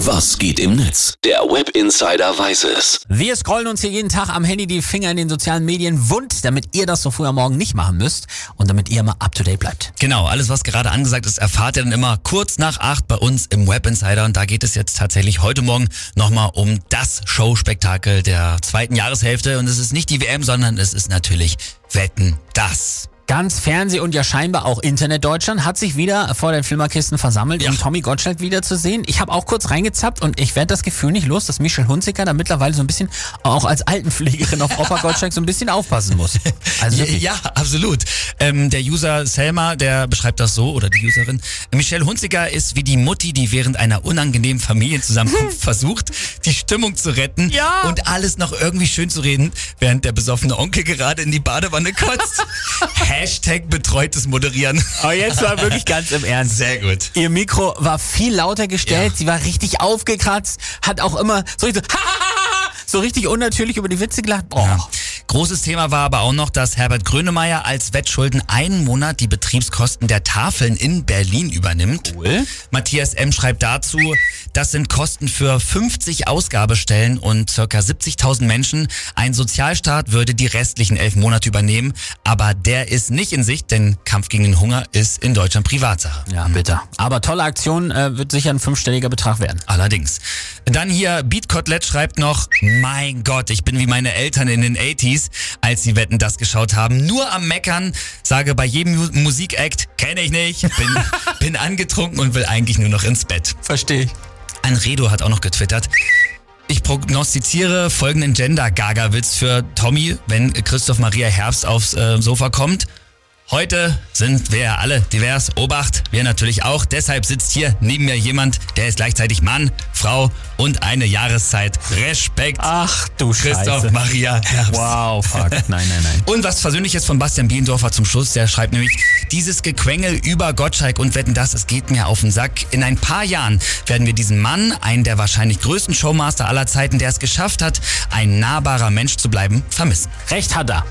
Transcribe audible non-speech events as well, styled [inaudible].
Was geht im Netz? Der Web Insider weiß es. Wir scrollen uns hier jeden Tag am Handy die Finger in den sozialen Medien wund, damit ihr das so früh am Morgen nicht machen müsst und damit ihr immer up to date bleibt. Genau, alles was gerade angesagt ist, erfahrt ihr dann immer kurz nach acht bei uns im Web Insider und da geht es jetzt tatsächlich heute Morgen nochmal um das Showspektakel der zweiten Jahreshälfte und es ist nicht die WM, sondern es ist natürlich Wetten, das. Ganz Fernseh und ja scheinbar auch Internet Deutschland hat sich wieder vor den Filmerkisten versammelt, Ja. um Tommy Gottschalk wiederzusehen. Ich habe auch kurz reingezappt und ich werde das Gefühl nicht los, dass Michelle Hunziker da mittlerweile so ein bisschen auch als Altenpflegerin auf Opa Gottschalk so ein bisschen aufpassen muss. [laughs] Also Ja, wirklich. ja absolut. Ähm, der User Selma, der beschreibt das so, oder die Userin. Michelle Hunziker ist wie die Mutti, die während einer unangenehmen Familienzusammenkunft [laughs] versucht, die Stimmung zu retten Ja. und alles noch irgendwie schön zu reden, während der besoffene Onkel gerade in die Badewanne kotzt. [laughs] Hashtag betreutes Moderieren. Aber jetzt war wirklich ganz im Ernst. Sehr gut. Ihr Mikro war viel lauter gestellt, Ja. sie war richtig aufgekratzt, hat auch immer so richtig, [laughs] so richtig unnatürlich über die Witze gelacht. Boah. Ja. Großes Thema war aber auch noch, dass Herbert Grönemeyer als Wettschulden einen Monat die Betriebskosten der Tafeln in Berlin übernimmt. Cool. Matthias M. schreibt dazu, das sind Kosten für 50 Ausgabestellen und circa 70.000 Menschen. Ein Sozialstaat würde die restlichen elf Monate übernehmen, aber der ist nicht in Sicht, denn Kampf gegen den Hunger ist in Deutschland Privatsache. Ja, bitter. Aber tolle Aktion, äh, wird sicher ein fünfstelliger Betrag werden. Allerdings. Dann hier Beat Kotelett schreibt noch, mein Gott, ich bin wie meine Eltern in den 80s, als sie Wetten das geschaut haben. Nur am Meckern, sage bei jedem Mu Musikakt, kenne ich nicht, bin, [laughs] bin angetrunken und will eigentlich nur noch ins Bett. Verstehe ich. Ein Redo hat auch noch getwittert. Ich prognostiziere folgenden Gender-Gaga-Witz für Tommy, wenn Christoph Maria Herbst aufs äh, Sofa kommt. Heute sind wir ja alle divers. Obacht, wir natürlich auch. Deshalb sitzt hier neben mir jemand, der ist gleichzeitig Mann, Frau und eine Jahreszeit. Respekt, Ach du Christoph Scheiße. Maria Herbst. Wow, fuck. [laughs] Nein, nein, nein. Und was Persönliches von Bastian Bielendorfer zum Schluss, der schreibt nämlich, dieses Gequengel über Gottschalk und Wetten das, es geht mir auf den Sack. In ein paar Jahren werden wir diesen Mann, einen der wahrscheinlich größten Showmaster aller Zeiten, der es geschafft hat, ein nahbarer Mensch zu bleiben, vermissen. Recht hat er.